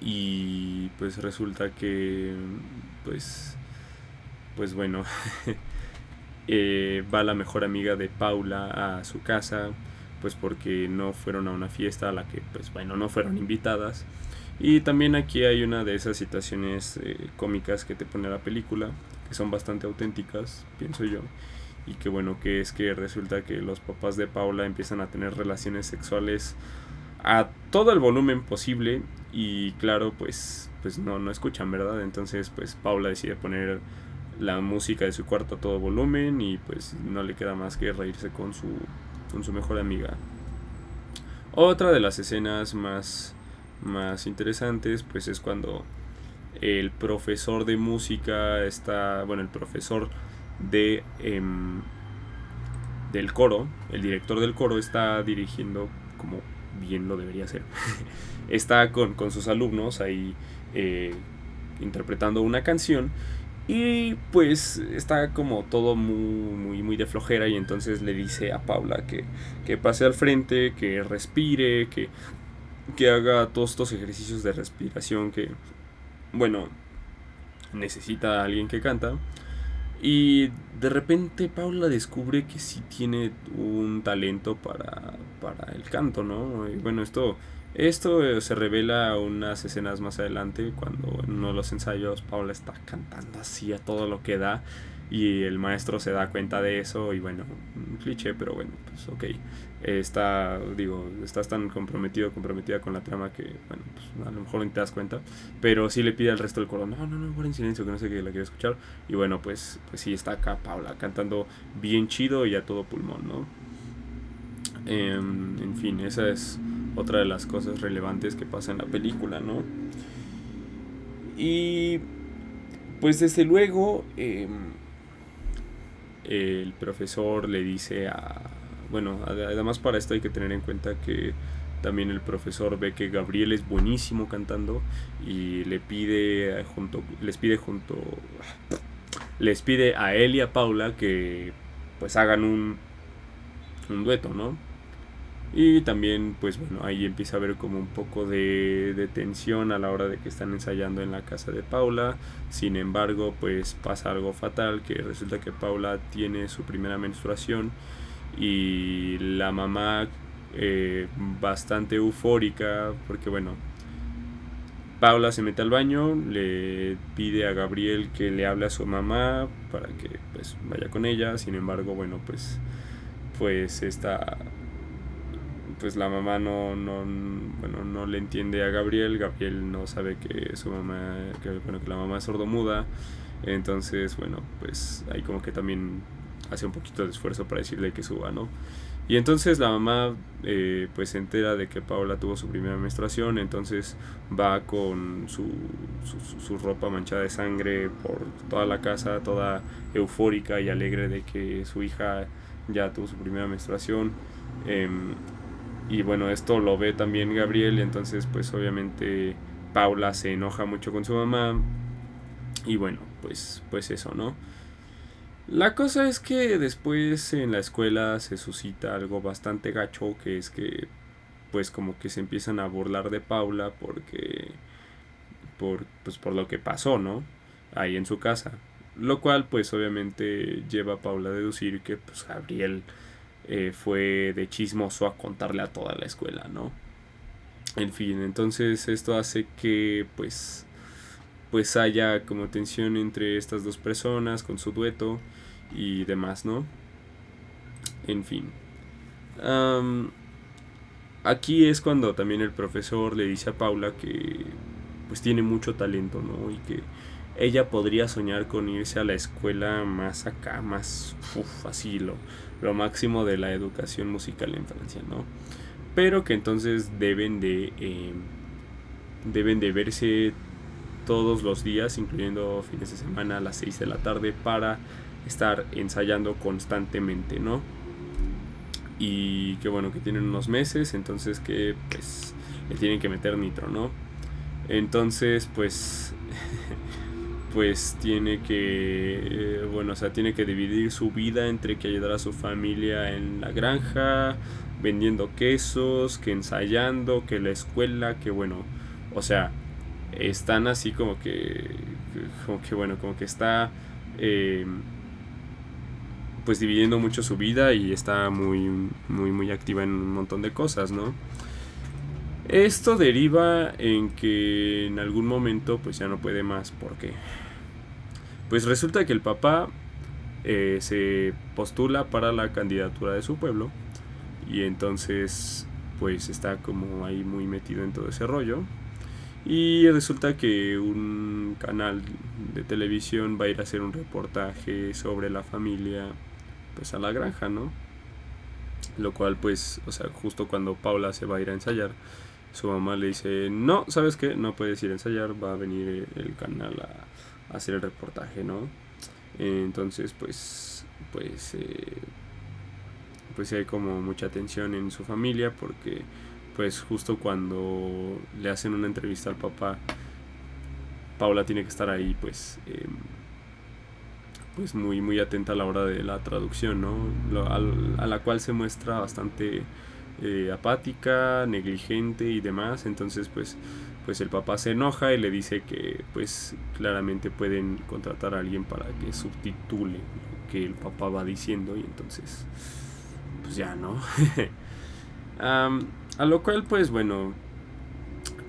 Y pues resulta que, pues, pues bueno, [laughs] eh, va la mejor amiga de Paula a su casa, pues porque no fueron a una fiesta a la que, pues bueno, no fueron invitadas. Y también aquí hay una de esas situaciones eh, cómicas que te pone la película, que son bastante auténticas, pienso yo. Y que bueno, que es que resulta que los papás de Paula empiezan a tener relaciones sexuales a todo el volumen posible y claro, pues pues no no escuchan, ¿verdad? Entonces, pues Paula decide poner la música de su cuarto a todo volumen y pues no le queda más que reírse con su con su mejor amiga. Otra de las escenas más más interesantes pues es cuando el profesor de música está, bueno, el profesor de em, del coro, el director del coro está dirigiendo como bien lo debería ser. [laughs] está con, sus alumnos ahí eh, interpretando una canción y pues está como todo muy, muy, muy de flojera y entonces le dice a Paula que, que pase al frente, que respire, que, que haga todos estos ejercicios de respiración que, bueno, necesita a alguien que canta. Y de repente Paula descubre que sí tiene un talento para, para el canto, ¿no? Y bueno, esto, esto eh, se revela unas escenas más adelante, cuando en uno de los ensayos Paula está cantando así a todo lo que da y el maestro se da cuenta de eso y bueno, un cliché, pero bueno, pues ok. Está, digo, estás tan comprometido, comprometida con la trama que, bueno, pues a lo mejor no te das cuenta, pero sí le pide al resto del coro, no, no, no, en silencio, que no sé que la quiero escuchar. Y bueno, pues, pues sí está acá Paula cantando bien chido y a todo pulmón, ¿no? Em, en fin, esa es otra de las cosas relevantes que pasa en la película, ¿no? Y pues desde luego... Eh, el profesor le dice a... Bueno, además para esto hay que tener en cuenta que también el profesor ve que Gabriel es buenísimo cantando y le pide junto les pide junto les pide a él y a Paula que pues hagan un un dueto, ¿no? Y también, pues bueno, ahí empieza a haber como un poco de, tensión a la hora de que están ensayando en la casa de Paula. Sin embargo, pues pasa algo fatal, que resulta que Paula tiene su primera menstruación y la mamá eh, bastante eufórica, porque bueno, Paula se mete al baño, le pide a Gabriel que le hable a su mamá para que pues vaya con ella. Sin embargo, bueno, pues pues esta pues la mamá no, no, bueno, no le entiende a Gabriel, Gabriel no sabe que su mamá, que, bueno, que la mamá es sordomuda, entonces, bueno, pues ahí como que también hace un poquito de esfuerzo para decirle que suba, ¿no? Y entonces la mamá eh, pues se entera de que Paula tuvo su primera menstruación, entonces va con su, su, ropa manchada de sangre por toda la casa, toda eufórica y alegre de que su hija ya tuvo su primera menstruación. Em, y bueno, esto lo ve también Gabriel entonces pues obviamente Paula se enoja mucho con su mamá. Y bueno, pues, pues eso, ¿no? La cosa es que después en la escuela se suscita algo bastante gacho, que es que pues como que se empiezan a burlar de Paula porque por, pues por lo que pasó, ¿no? Ahí en su casa. Lo cual pues obviamente lleva a Paula a deducir que pues Gabriel eh, fue de chismoso a contarle a toda la escuela, ¿no? En fin, entonces esto hace que pues pues haya como tensión entre estas dos personas con su dueto y demás, ¿no? En fin. aquí es cuando también el profesor le dice a Paula que pues tiene mucho talento, ¿no? Y que ella podría soñar con irse a la escuela más acá, más así lo, lo máximo de la educación musical en Francia, ¿no? Pero que entonces deben de, em, deben de verse todos los días, incluyendo fines de semana a las 6 de la tarde, para estar ensayando constantemente, ¿no? Y que bueno, que tienen unos meses, entonces que pues le tienen que meter nitro, ¿no? Entonces, pues [laughs] pues tiene que, bueno, o sea, tiene que dividir su vida entre que ayudar a su familia en la granja, vendiendo quesos, que ensayando, que la escuela, que bueno, o sea, están así como que, como que bueno, como que está eh, pues dividiendo mucho su vida y está muy, muy, muy activa en un montón de cosas, ¿no? Esto deriva en que en algún momento pues ya no puede más, porque pues resulta que el papá eh, se postula para la candidatura de su pueblo y entonces pues está como ahí muy metido en todo ese rollo y resulta que un canal de televisión va a ir a hacer un reportaje sobre la familia pues a la granja, ¿no? Lo cual pues, o sea, justo cuando Paula se va a ir a ensayar, su mamá le dice, no, ¿sabes qué? No puedes ir a ensayar, va a venir el canal a, hacer el reportaje, ¿no? Entonces pues, pues, eh, pues hay como mucha tensión en su familia porque pues justo cuando le hacen una entrevista al papá, Paula tiene que estar ahí pues em, pues muy muy atenta a la hora de la traducción, ¿no? a, la cual se muestra bastante eh, apática, negligente y demás, entonces pues pues el papá se enoja y le dice que pues claramente pueden contratar a alguien para que subtitule lo que el papá va diciendo y entonces pues ya, ¿no? [laughs] A lo cual, pues bueno,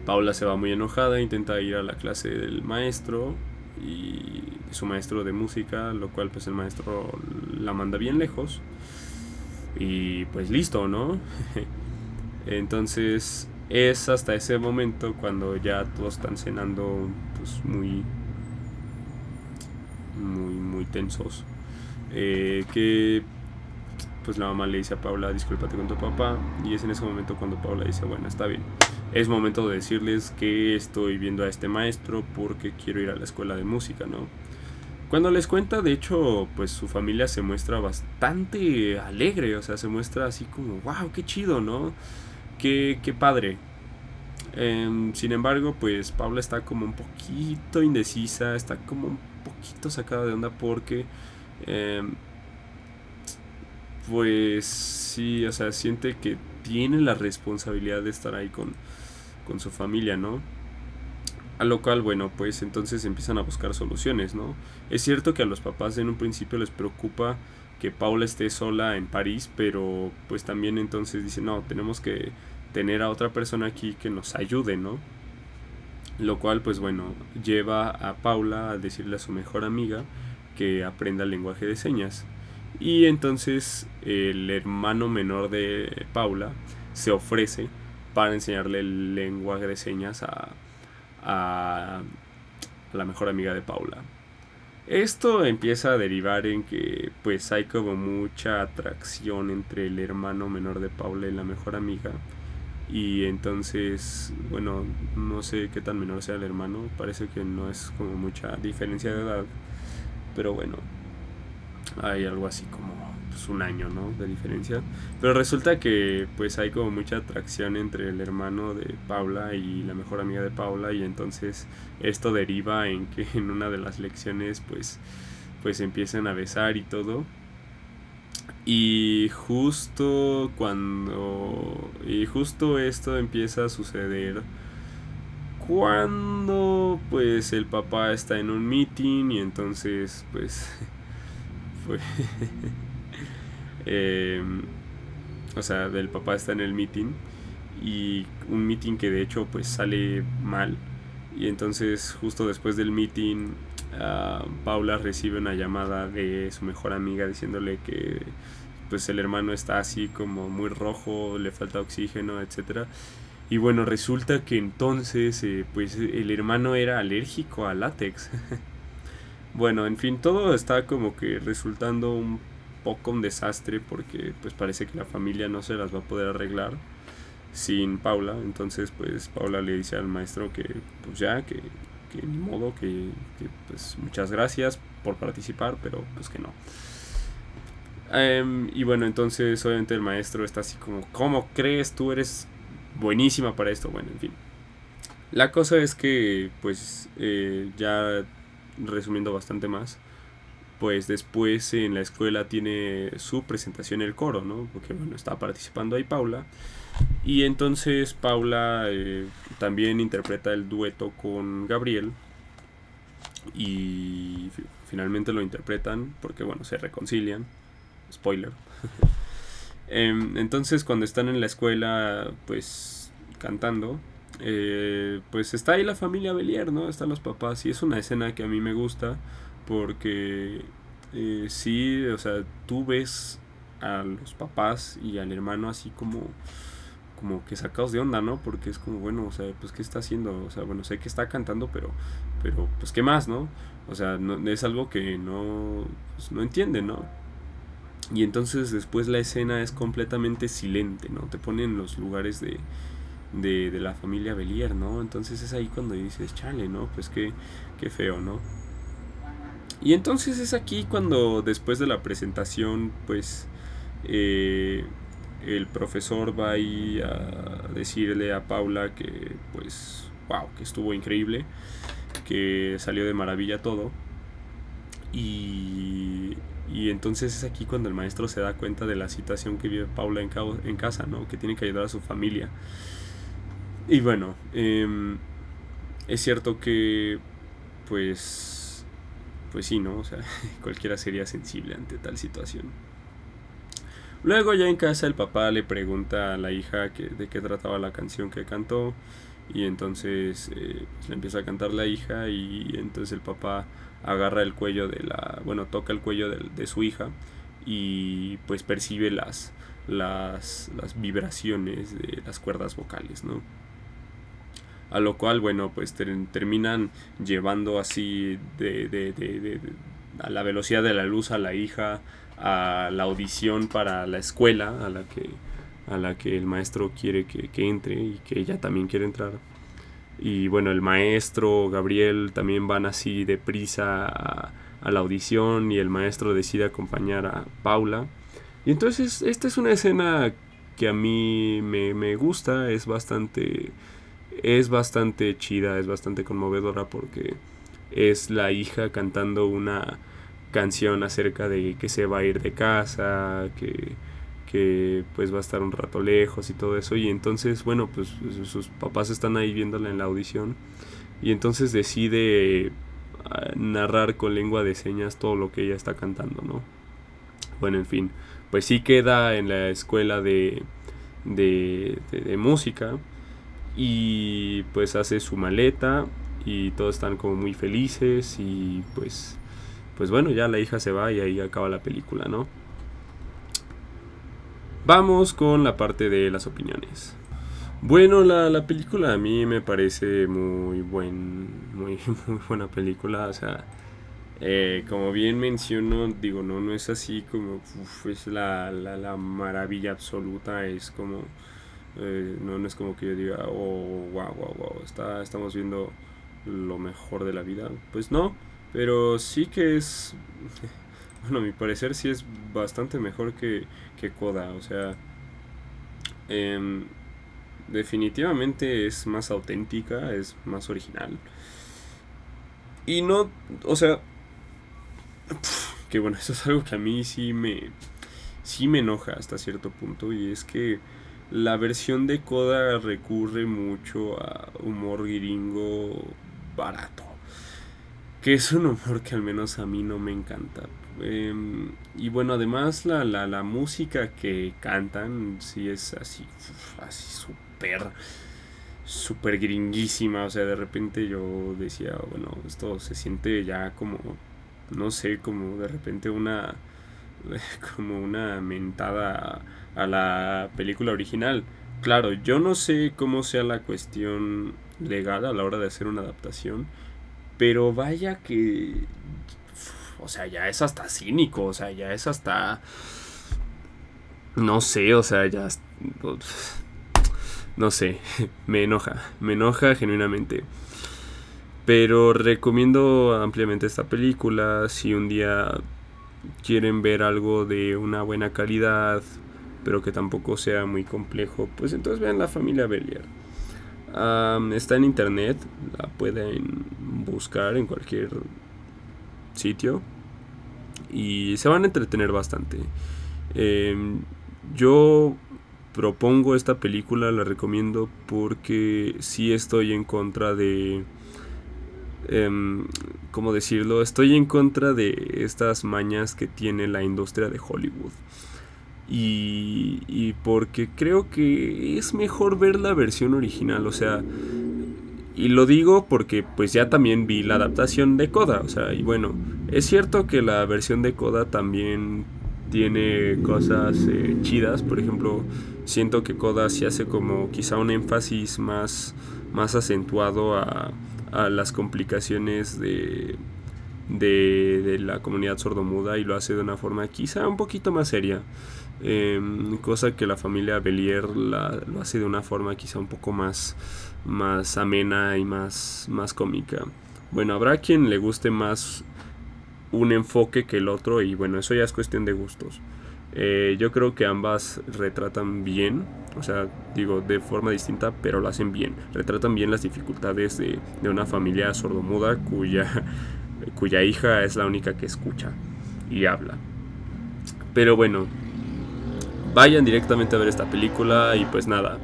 Paula se va muy enojada, intenta ir a la clase del maestro y su maestro de música, lo cual pues el maestro la manda bien lejos. Y pues listo, ¿no? [laughs] Entonces es hasta ese momento cuando ya todos están cenando pues muy muy muy tensos eh, que pues la mamá le dice a Paula, discúlpate con tu papá. Y es en ese momento cuando Paula dice, bueno, está bien. Es momento de decirles que estoy viendo a este maestro porque quiero ir a la escuela de música, ¿no? Cuando les cuenta, de hecho, pues su familia se muestra bastante alegre, o sea, se muestra así como, wow, qué chido, ¿no? Qué, qué padre. Em, sin embargo, pues Paula está como un poquito indecisa, está como un poquito sacada de onda porque em, pues sí, o sea, siente que tiene la responsabilidad de estar ahí con, su familia, ¿no? A lo cual, bueno, pues entonces empiezan a buscar soluciones, ¿no? Es cierto que a los papás en un principio les preocupa que Paula esté sola en París, pero pues también entonces dicen, no, tenemos que tener a otra persona aquí que nos ayude, ¿no? Lo cual, pues bueno, lleva a Paula a decirle a su mejor amiga que aprenda el lenguaje de señas. Y entonces el hermano menor de Paula se ofrece para enseñarle el lenguaje de señas a, a, la mejor amiga de Paula. Esto empieza a derivar en que pues hay como mucha atracción entre el hermano menor de Paula y la mejor amiga. Y entonces, bueno, no sé qué tan menor sea el hermano, parece que no es como mucha diferencia de edad. Pero bueno, hay algo así como pues, un año, ¿no? De diferencia. Pero resulta que pues hay como mucha atracción entre el hermano de Paula y la mejor amiga de Paula y entonces esto deriva en que en una de las lecciones pues pues empiezan a besar y todo. Y justo cuando y justo esto empieza a suceder cuando pues el papá está en un meeting y entonces pues [laughs] fue... Em, o sea, el papá está en el meeting y un meeting que de hecho pues sale mal y entonces justo después del meeting ah, Paula recibe una llamada de su mejor amiga diciéndole que pues el hermano está así como muy rojo, le falta oxígeno, etcétera. Y bueno, resulta que entonces eh, pues el hermano era alérgico a látex. [laughs] Bueno, en fin, todo está como que resultando un poco un desastre porque pues parece que la familia no se las va a poder arreglar sin Paula. Entonces pues Paula le dice al maestro que pues ya, que, que ni modo, que, pues muchas gracias por participar, pero pues que no. Em, y bueno, entonces obviamente el maestro está así como, ¿cómo crees? Tú eres buenísima para esto. Bueno, en fin. La cosa es que pues eh, ya resumiendo bastante más, pues después en la escuela tiene su presentación el coro, ¿no? Porque bueno, está participando ahí Paula. Y entonces Paula eh, también interpreta el dueto con Gabriel. Y finalmente lo interpretan porque bueno, se reconcilian. Spoiler. [laughs] Em, entonces cuando están en la escuela, pues cantando, eh, pues está ahí la familia Belier, ¿no? Están los papás y es una escena que a mí me gusta porque eh, sí, o sea, tú ves a los papás y al hermano así como como que sacados de onda, ¿no? Porque es como, bueno, o sea, pues qué está haciendo, o sea, bueno, sé que está cantando, pero pero pues qué más, ¿no? O sea, no, es algo que no pues, no entiende, ¿no? Y entonces después la escena es completamente silente, ¿no? Te ponen los lugares de, de, de la familia Belier, ¿no? Entonces es ahí cuando dices, chale, ¿no? Pues qué, qué feo, ¿no? Y entonces es aquí cuando después de la presentación, pues eh, el profesor va ahí a decirle a Paula que, pues, wow, que estuvo increíble, que salió de maravilla todo. Y, y entonces es aquí cuando el maestro se da cuenta de la situación que vive Paula en, casa, ¿no? Que tiene que ayudar a su familia. Y bueno, em, es cierto que, pues, pues sí, ¿no? O sea, [laughs] cualquiera sería sensible ante tal situación. Luego ya en casa el papá le pregunta a la hija de qué trataba la canción que cantó y entonces eh, pues, le empieza a cantar la hija y entonces el papá agarra el cuello de la, bueno, toca el cuello de, de su hija y pues percibe las, las, las vibraciones de las cuerdas vocales, ¿no? A lo cual, bueno, pues terminan llevando así de, de, de, a la velocidad de la luz a la hija a la audición para la escuela a la que, a la que el maestro quiere que, que entre y que ella también quiere entrar. Y bueno, el maestro, Gabriel, también van así deprisa a, a la audición y el maestro decide acompañar a Paula. Y entonces esta es una escena que a mí me, me gusta, es bastante es bastante chida, es bastante conmovedora porque es la hija cantando una canción acerca de que se va a ir de casa, que, que pues va a estar un rato lejos y todo eso. Y entonces, bueno, pues sus papás están ahí viéndola en la audición. Y entonces decide ah, narrar con lengua de señas todo lo que ella está cantando, ¿no? Bueno, en fin, pues sí queda en la escuela de, de, de música y pues hace su maleta y todos están como muy felices y pues pues bueno ya la hija se va y ahí acaba la película no vamos con la parte de las opiniones. Bueno la, la película a mí me parece muy buen muy, [laughs] muy buena película o sea eh, como bien menciono, digo, no, no es así como es la, la, la maravilla absoluta, es como eh, no, es como que yo diga, oh, wow, wow, wow, está, estamos viendo lo mejor de la vida. Pues no, pero sí que es, [laughs] bueno, a mi parecer sí es bastante mejor que, que Koda. O sea, em, definitivamente es más auténtica, es más original. Y no, o sea, que bueno, [laughs] eso es algo que a mí sí me, sí me enoja hasta cierto punto. Y es que la versión de Coda recurre mucho a humor gringo barato. Que es un humor que al menos a mí no me encanta. Em, y bueno, además la, la, música que cantan sí es así, así súper, súper gringuísima. O sea, de repente yo decía, bueno, esto se siente ya como, no sé, como de repente una, [laughs] como una mentada a la película original. Claro, yo no sé cómo sea la cuestión legal a la hora de hacer una adaptación, pero vaya que... O sea, ya es hasta cínico, o sea, ya es hasta... No sé, o sea, ya... No sé, [laughs] me enoja, me enoja genuinamente. Pero recomiendo ampliamente esta película si un día quieren ver algo de una buena calidad, pero que tampoco sea muy complejo, pues entonces vean la familia Bellier. está en internet, la pueden buscar en cualquier sitio. y se van a entretener bastante. Em, yo propongo esta película, la recomiendo porque sí estoy en contra de... Eh, ¿Cómo decirlo? Estoy en contra de estas mañas que tiene la industria de Hollywood. Y, porque creo que es mejor ver la versión original, o sea, y lo digo porque pues ya también vi la adaptación de Coda, o sea, y bueno, es cierto que la versión de Coda también tiene cosas eh, chidas, por ejemplo, siento que Coda se hace como quizá un énfasis más, más acentuado a, a las complicaciones de, de, de, la comunidad sordomuda y lo hace de una forma quizá un poquito más seria. Eh, cosa que la familia Belier la, lo hace de una forma quizá un poco más, más amena y más, más cómica. Bueno, habrá quien le guste más un enfoque que el otro y bueno, eso ya es cuestión de gustos. Eh, yo creo que ambas retratan bien, o sea, digo de forma distinta, pero lo hacen bien. Retratan bien las dificultades de, de una familia sordomuda cuya, cuya hija es la única que escucha y habla. Pero bueno, vayan directamente a ver esta película y pues nada.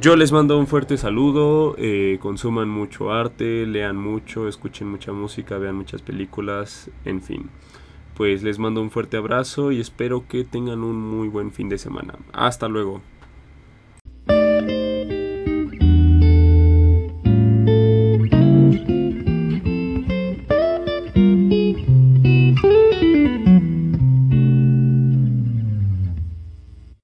Yo les mando un fuerte saludo, eh, consuman mucho arte, lean mucho, escuchen mucha música, vean muchas películas, en fin. Pues les mando un fuerte abrazo y espero que tengan un muy buen fin de semana. Hasta luego.